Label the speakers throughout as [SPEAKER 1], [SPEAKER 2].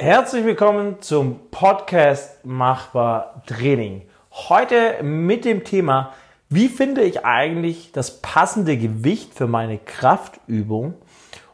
[SPEAKER 1] Herzlich willkommen zum Podcast Machbar Training. Heute mit dem Thema, wie finde ich eigentlich das passende Gewicht für meine Kraftübung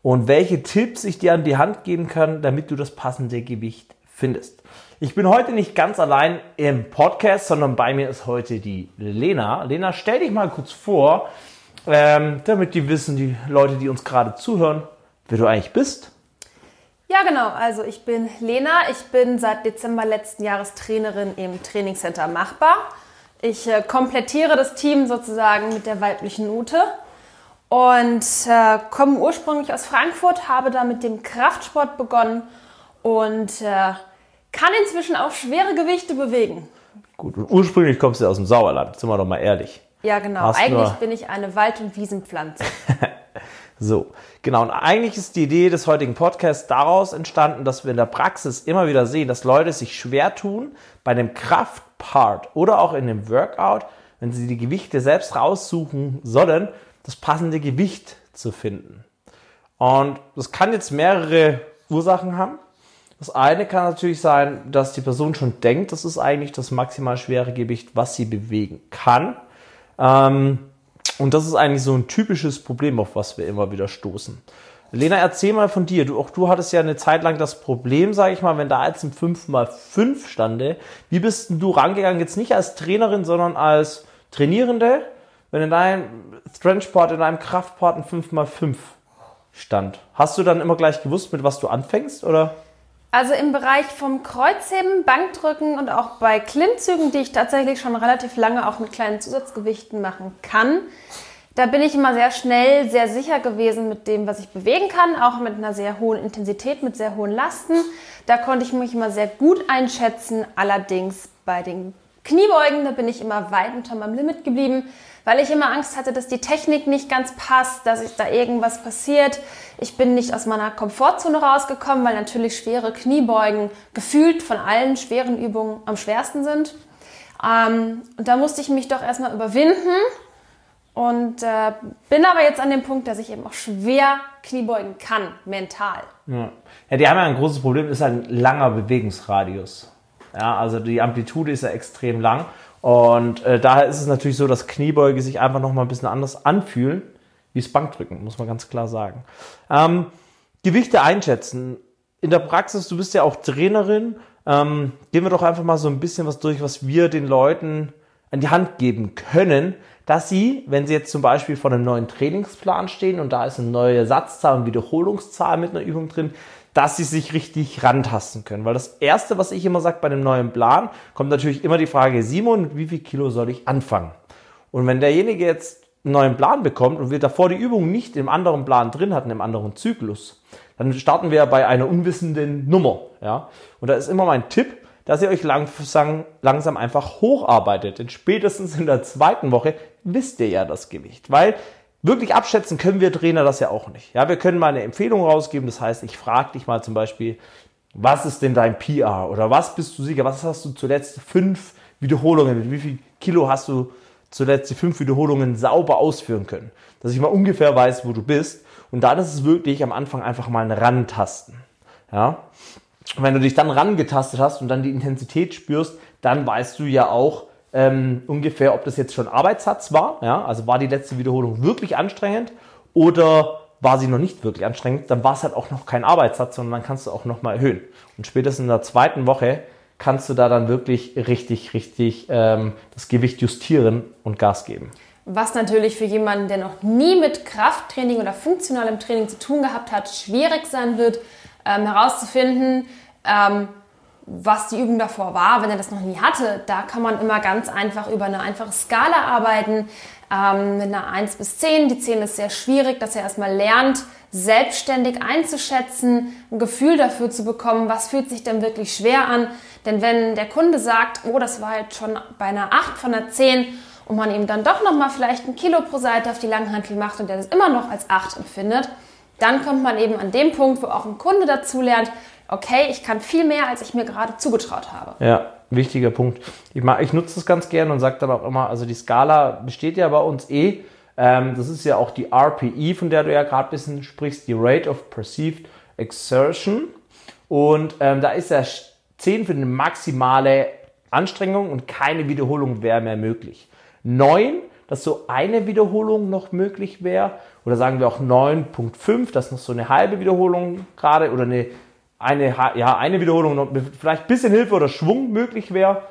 [SPEAKER 1] und welche Tipps ich dir an die Hand geben kann, damit du das passende Gewicht findest. Ich bin heute nicht ganz allein im Podcast, sondern bei mir ist heute die Lena. Lena, stell dich mal kurz vor, ähm, damit die wissen, die Leute, die uns gerade zuhören, wer du eigentlich bist
[SPEAKER 2] ja, genau. Also ich bin Lena. Ich bin seit Dezember letzten Jahres Trainerin im Trainingscenter Machbar. Ich äh, komplettiere das Team sozusagen mit der weiblichen Ute und äh, komme ursprünglich aus Frankfurt, habe da mit dem Kraftsport begonnen und äh, kann inzwischen auch schwere Gewichte bewegen.
[SPEAKER 1] Gut, und ursprünglich kommst du aus dem Sauerland, sind wir doch mal ehrlich.
[SPEAKER 2] Ja, genau. Hast Eigentlich bin ich eine Wald- und Wiesenpflanze.
[SPEAKER 1] So, genau. Und eigentlich ist die Idee des heutigen Podcasts daraus entstanden, dass wir in der Praxis immer wieder sehen, dass Leute sich schwer tun, bei dem Kraftpart oder auch in dem Workout, wenn sie die Gewichte selbst raussuchen sollen, das passende Gewicht zu finden. Und das kann jetzt mehrere Ursachen haben. Das eine kann natürlich sein, dass die Person schon denkt, das ist eigentlich das maximal schwere Gewicht, was sie bewegen kann. Ähm, und das ist eigentlich so ein typisches Problem, auf was wir immer wieder stoßen. Lena, erzähl mal von dir. Du, auch du hattest ja eine Zeit lang das Problem, sage ich mal, wenn da jetzt ein 5x5 stande. Wie bist denn du rangegangen? Jetzt nicht als Trainerin, sondern als Trainierende, wenn in deinem Strengthpart, in deinem Kraftpart ein 5x5 stand. Hast du dann immer gleich gewusst, mit was du anfängst, oder?
[SPEAKER 2] Also im Bereich vom Kreuzheben, Bankdrücken und auch bei Klimmzügen, die ich tatsächlich schon relativ lange auch mit kleinen Zusatzgewichten machen kann, da bin ich immer sehr schnell, sehr sicher gewesen mit dem, was ich bewegen kann, auch mit einer sehr hohen Intensität, mit sehr hohen Lasten. Da konnte ich mich immer sehr gut einschätzen. Allerdings bei den Kniebeugen, da bin ich immer weit unter meinem Limit geblieben weil ich immer Angst hatte, dass die Technik nicht ganz passt, dass ich da irgendwas passiert. Ich bin nicht aus meiner Komfortzone rausgekommen, weil natürlich schwere Kniebeugen gefühlt von allen schweren Übungen am schwersten sind. Ähm, und da musste ich mich doch erstmal überwinden und äh, bin aber jetzt an dem Punkt, dass ich eben auch schwer Kniebeugen kann, mental.
[SPEAKER 1] Ja, die haben ja ein großes Problem, ist ein langer Bewegungsradius. Ja, also die Amplitude ist ja extrem lang und äh, daher ist es natürlich so, dass Kniebeuge sich einfach noch mal ein bisschen anders anfühlen, wie das Bankdrücken, muss man ganz klar sagen. Ähm, Gewichte einschätzen. In der Praxis, du bist ja auch Trainerin, ähm, gehen wir doch einfach mal so ein bisschen was durch, was wir den Leuten an die Hand geben können, dass sie, wenn sie jetzt zum Beispiel vor einem neuen Trainingsplan stehen und da ist eine neue Satzzahl und Wiederholungszahl mit einer Übung drin, dass sie sich richtig rantasten können. Weil das Erste, was ich immer sage bei einem neuen Plan, kommt natürlich immer die Frage, Simon, mit wie viel Kilo soll ich anfangen? Und wenn derjenige jetzt einen neuen Plan bekommt und wir davor die Übung nicht im anderen Plan drin hatten, im anderen Zyklus, dann starten wir bei einer unwissenden Nummer. Ja? Und da ist immer mein Tipp, dass ihr euch langsam, langsam einfach hocharbeitet. Denn spätestens in der zweiten Woche wisst ihr ja das Gewicht. Weil Wirklich abschätzen können wir Trainer das ja auch nicht. Ja, wir können mal eine Empfehlung rausgeben. Das heißt, ich frage dich mal zum Beispiel, was ist denn dein PR? Oder was bist du Sieger? Was hast du zuletzt fünf Wiederholungen? Mit wie viel Kilo hast du zuletzt die fünf Wiederholungen sauber ausführen können? Dass ich mal ungefähr weiß, wo du bist. Und dann ist es wirklich am Anfang einfach mal ein Rantasten. Ja. Wenn du dich dann rangetastet hast und dann die Intensität spürst, dann weißt du ja auch, ähm, ungefähr, ob das jetzt schon Arbeitssatz war, ja, also war die letzte Wiederholung wirklich anstrengend oder war sie noch nicht wirklich anstrengend, dann war es halt auch noch kein Arbeitssatz, sondern dann kannst du auch nochmal erhöhen. Und spätestens in der zweiten Woche kannst du da dann wirklich richtig, richtig ähm, das Gewicht justieren und Gas geben.
[SPEAKER 2] Was natürlich für jemanden, der noch nie mit Krafttraining oder funktionalem Training zu tun gehabt hat, schwierig sein wird, ähm, herauszufinden, ähm, was die Übung davor war, wenn er das noch nie hatte. Da kann man immer ganz einfach über eine einfache Skala arbeiten, ähm, mit einer 1 bis 10. Die 10 ist sehr schwierig, dass er erstmal lernt, selbstständig einzuschätzen, ein Gefühl dafür zu bekommen, was fühlt sich denn wirklich schwer an. Denn wenn der Kunde sagt, oh, das war jetzt schon bei einer 8 von einer 10 und man ihm dann doch nochmal vielleicht ein Kilo pro Seite auf die Langhantel macht und der das immer noch als 8 empfindet, dann kommt man eben an dem Punkt, wo auch ein Kunde dazu lernt, okay, ich kann viel mehr, als ich mir gerade zugetraut habe.
[SPEAKER 1] Ja, wichtiger Punkt. Ich, mag, ich nutze das ganz gerne und sage dann auch immer, also die Skala besteht ja bei uns eh. Ähm, das ist ja auch die RPE, von der du ja gerade ein bisschen sprichst, die Rate of Perceived Exertion. Und ähm, da ist ja 10 für eine maximale Anstrengung und keine Wiederholung wäre mehr möglich. 9, dass so eine Wiederholung noch möglich wäre. Oder sagen wir auch 9.5, dass noch so eine halbe Wiederholung gerade oder eine, eine, ja, eine Wiederholung noch vielleicht ein bisschen Hilfe oder Schwung möglich wäre.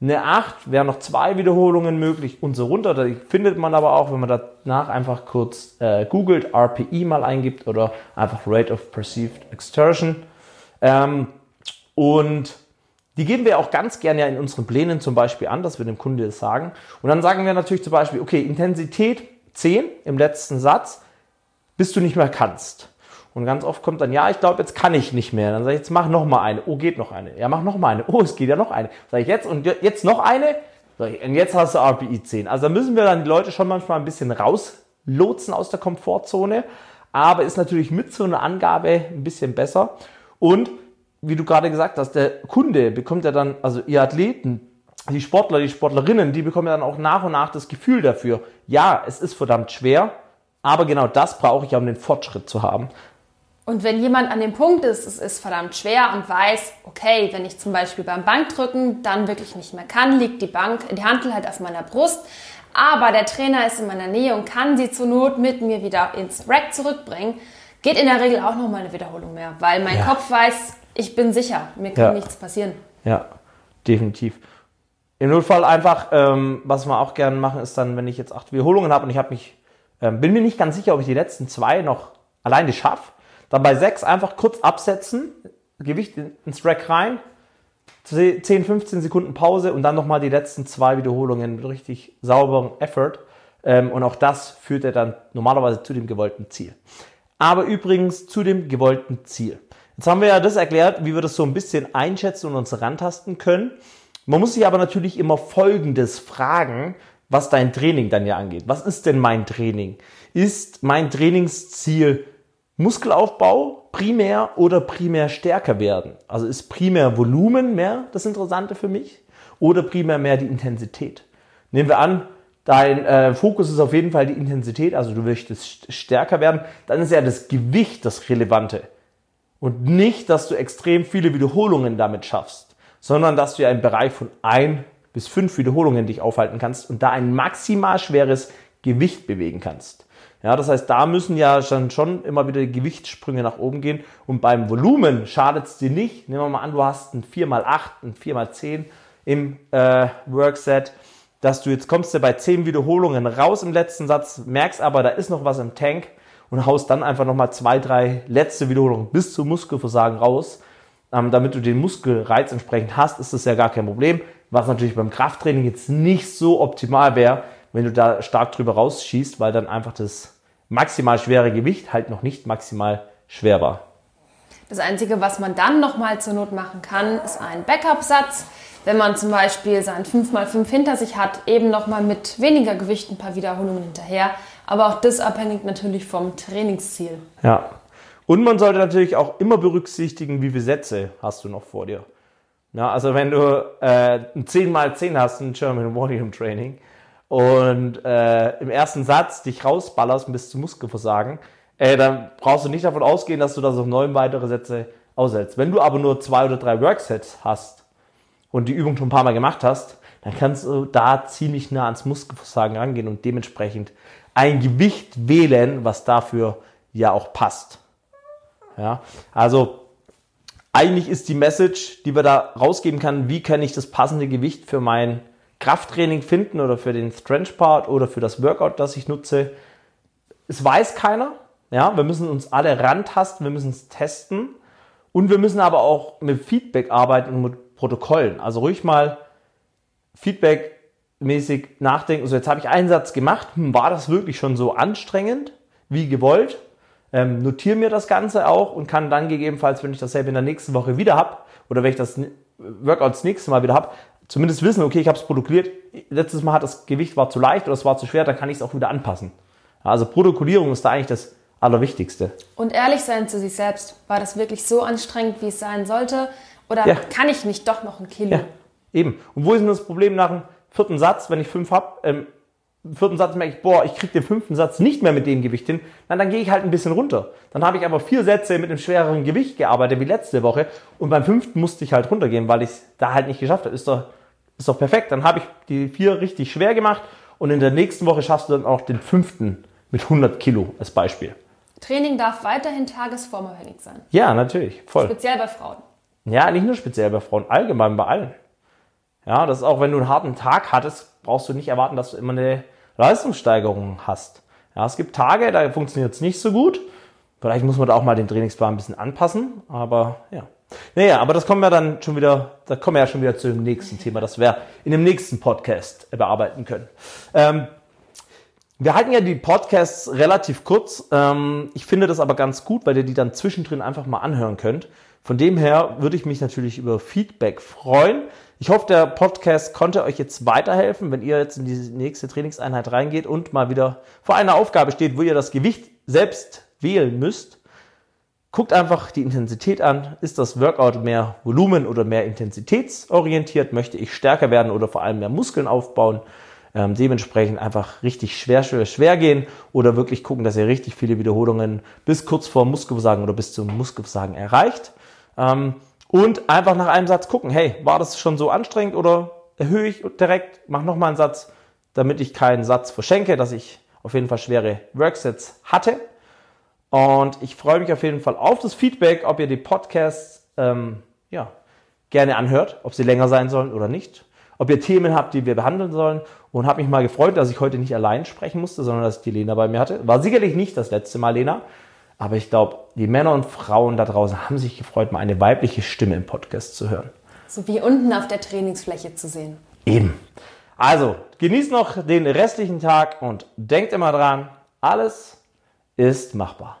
[SPEAKER 1] Eine 8 wären noch zwei Wiederholungen möglich und so runter. Da findet man aber auch, wenn man danach einfach kurz äh, googelt, RPE mal eingibt oder einfach Rate of Perceived Exertion. Ähm, und die geben wir auch ganz gerne ja in unseren Plänen zum Beispiel an, dass wir dem Kunde das sagen. Und dann sagen wir natürlich zum Beispiel, okay, Intensität 10 im letzten Satz, bis du nicht mehr kannst. Und ganz oft kommt dann, ja, ich glaube, jetzt kann ich nicht mehr. Dann sage ich, jetzt mach noch mal eine. Oh, geht noch eine. Ja, mach noch mal eine. Oh, es geht ja noch eine. Sage ich jetzt und jetzt noch eine. Sag ich, und jetzt hast du RPI 10. Also da müssen wir dann die Leute schon manchmal ein bisschen rauslotsen aus der Komfortzone. Aber ist natürlich mit so einer Angabe ein bisschen besser. Und wie du gerade gesagt hast, der Kunde bekommt ja dann, also ihr Athleten, die Sportler, die Sportlerinnen, die bekommen ja dann auch nach und nach das Gefühl dafür, ja, es ist verdammt schwer, aber genau das brauche ich, um den Fortschritt zu haben.
[SPEAKER 2] Und wenn jemand an dem Punkt ist, es ist verdammt schwer und weiß, okay, wenn ich zum Beispiel beim Bankdrücken dann wirklich nicht mehr kann, liegt die Bank, die Handel halt auf meiner Brust, aber der Trainer ist in meiner Nähe und kann sie zur Not mit mir wieder ins Rack zurückbringen, geht in der Regel auch noch mal eine Wiederholung mehr, weil mein ja. Kopf weiß, ich bin sicher, mir kann ja. nichts passieren.
[SPEAKER 1] Ja, definitiv. Im Notfall einfach, ähm, was wir auch gerne machen, ist dann, wenn ich jetzt acht Wiederholungen habe und ich habe mich, ähm, bin mir nicht ganz sicher, ob ich die letzten zwei noch alleine schaffe, dann bei sechs einfach kurz absetzen, Gewicht ins Rack rein, 10, 15 Sekunden Pause und dann nochmal die letzten zwei Wiederholungen mit richtig sauberem Effort. Ähm, und auch das führt er dann normalerweise zu dem gewollten Ziel. Aber übrigens zu dem gewollten Ziel. Jetzt haben wir ja das erklärt, wie wir das so ein bisschen einschätzen und uns rantasten können. Man muss sich aber natürlich immer Folgendes fragen, was dein Training dann ja angeht. Was ist denn mein Training? Ist mein Trainingsziel Muskelaufbau primär oder primär stärker werden? Also ist primär Volumen mehr das Interessante für mich oder primär mehr die Intensität? Nehmen wir an, dein äh, Fokus ist auf jeden Fall die Intensität, also du möchtest stärker werden, dann ist ja das Gewicht das Relevante. Und nicht, dass du extrem viele Wiederholungen damit schaffst, sondern dass du ja im Bereich von ein bis fünf Wiederholungen dich aufhalten kannst und da ein maximal schweres Gewicht bewegen kannst. Ja, das heißt, da müssen ja schon, schon immer wieder Gewichtssprünge nach oben gehen. Und beim Volumen schadet es dir nicht. Nehmen wir mal an, du hast ein 4x8, ein 4x10 im äh, Workset, dass du jetzt kommst du bei 10 Wiederholungen raus im letzten Satz, merkst aber, da ist noch was im Tank und haust dann einfach nochmal zwei, drei letzte Wiederholungen bis zum Muskelversagen raus. Ähm, damit du den Muskelreiz entsprechend hast, ist das ja gar kein Problem. Was natürlich beim Krafttraining jetzt nicht so optimal wäre, wenn du da stark drüber rausschießt, weil dann einfach das maximal schwere Gewicht halt noch nicht maximal schwer war.
[SPEAKER 2] Das Einzige, was man dann nochmal zur Not machen kann, ist ein Backup-Satz. Wenn man zum Beispiel sein 5x5 hinter sich hat, eben nochmal mit weniger Gewicht ein paar Wiederholungen hinterher. Aber auch das abhängig natürlich vom Trainingsziel.
[SPEAKER 1] Ja. Und man sollte natürlich auch immer berücksichtigen, wie viele Sätze hast du noch vor dir. Ja, also wenn du äh, ein 10x10 hast, ein German Volume Training, und äh, im ersten Satz dich rausballerst bis zum Muskelversagen, äh, dann brauchst du nicht davon ausgehen, dass du das auf neun weitere Sätze aussetzt. Wenn du aber nur zwei oder drei Worksets hast und die Übung schon ein paar Mal gemacht hast, dann kannst du da ziemlich nah ans Muskelversagen rangehen und dementsprechend ein Gewicht wählen, was dafür ja auch passt. Ja, also eigentlich ist die Message, die wir da rausgeben können, wie kann ich das passende Gewicht für mein Krafttraining finden oder für den Strength Part oder für das Workout, das ich nutze. Es weiß keiner. Ja, wir müssen uns alle rantasten, wir müssen es testen und wir müssen aber auch mit Feedback arbeiten und mit Protokollen. Also ruhig mal Feedback-mäßig nachdenken. Also jetzt habe ich einen Satz gemacht, hm, war das wirklich schon so anstrengend wie gewollt? Ähm, notiere mir das Ganze auch und kann dann gegebenenfalls, wenn ich dasselbe in der nächsten Woche wieder habe oder wenn ich das Workout das nächste Mal wieder habe, zumindest wissen, okay, ich habe es protokolliert, letztes Mal hat das Gewicht war zu leicht oder es war zu schwer, dann kann ich es auch wieder anpassen. Also Protokollierung ist da eigentlich das Allerwichtigste.
[SPEAKER 2] Und ehrlich sein zu sich selbst. War das wirklich so anstrengend, wie es sein sollte? Oder ja. kann ich nicht doch noch ein Kilo? Ja,
[SPEAKER 1] eben. Und wo ist denn das Problem nach dem vierten Satz, wenn ich fünf habe? Ähm, vierten Satz merke ich, boah, ich kriege den fünften Satz nicht mehr mit dem Gewicht hin, dann, dann gehe ich halt ein bisschen runter. Dann habe ich aber vier Sätze mit einem schwereren Gewicht gearbeitet wie letzte Woche und beim fünften musste ich halt runtergehen, weil ich es da halt nicht geschafft habe. Ist doch, ist doch perfekt. Dann habe ich die vier richtig schwer gemacht und in der nächsten Woche schaffst du dann auch den fünften mit 100 Kilo als Beispiel.
[SPEAKER 2] Training darf weiterhin tagesformabhängig sein.
[SPEAKER 1] Ja, natürlich, voll.
[SPEAKER 2] Speziell bei Frauen.
[SPEAKER 1] Ja, nicht nur speziell bei Frauen, allgemein bei allen. Ja, das ist auch, wenn du einen harten Tag hattest, brauchst du nicht erwarten, dass du immer eine Leistungssteigerung hast. Ja, es gibt Tage, da funktioniert es nicht so gut. Vielleicht muss man da auch mal den Trainingsplan ein bisschen anpassen, aber ja. Naja, aber das kommen wir dann schon wieder, da kommen wir ja schon wieder zu dem nächsten Thema, das wir in dem nächsten Podcast bearbeiten können. Ähm, wir halten ja die Podcasts relativ kurz. Ähm, ich finde das aber ganz gut, weil ihr die dann zwischendrin einfach mal anhören könnt. Von dem her würde ich mich natürlich über Feedback freuen. Ich hoffe, der Podcast konnte euch jetzt weiterhelfen, wenn ihr jetzt in die nächste Trainingseinheit reingeht und mal wieder vor einer Aufgabe steht, wo ihr das Gewicht selbst wählen müsst. Guckt einfach die Intensität an. Ist das Workout mehr Volumen oder mehr intensitätsorientiert? Möchte ich stärker werden oder vor allem mehr Muskeln aufbauen? Ähm, dementsprechend einfach richtig schwer, schwer, schwer gehen oder wirklich gucken, dass ihr richtig viele Wiederholungen bis kurz vor Muskelversagen oder bis zum Muskelversagen erreicht. Ähm, und einfach nach einem Satz gucken, hey, war das schon so anstrengend oder erhöhe ich direkt, mach nochmal einen Satz, damit ich keinen Satz verschenke, dass ich auf jeden Fall schwere Worksets hatte. Und ich freue mich auf jeden Fall auf das Feedback, ob ihr die Podcasts ähm, ja, gerne anhört, ob sie länger sein sollen oder nicht. Ob ihr Themen habt, die wir behandeln sollen. Und habe mich mal gefreut, dass ich heute nicht allein sprechen musste, sondern dass ich die Lena bei mir hatte. War sicherlich nicht das letzte Mal, Lena. Aber ich glaube, die Männer und Frauen da draußen haben sich gefreut, mal eine weibliche Stimme im Podcast zu hören.
[SPEAKER 2] So wie unten auf der Trainingsfläche zu sehen.
[SPEAKER 1] Eben. Also, genießt noch den restlichen Tag und denkt immer dran, alles ist machbar.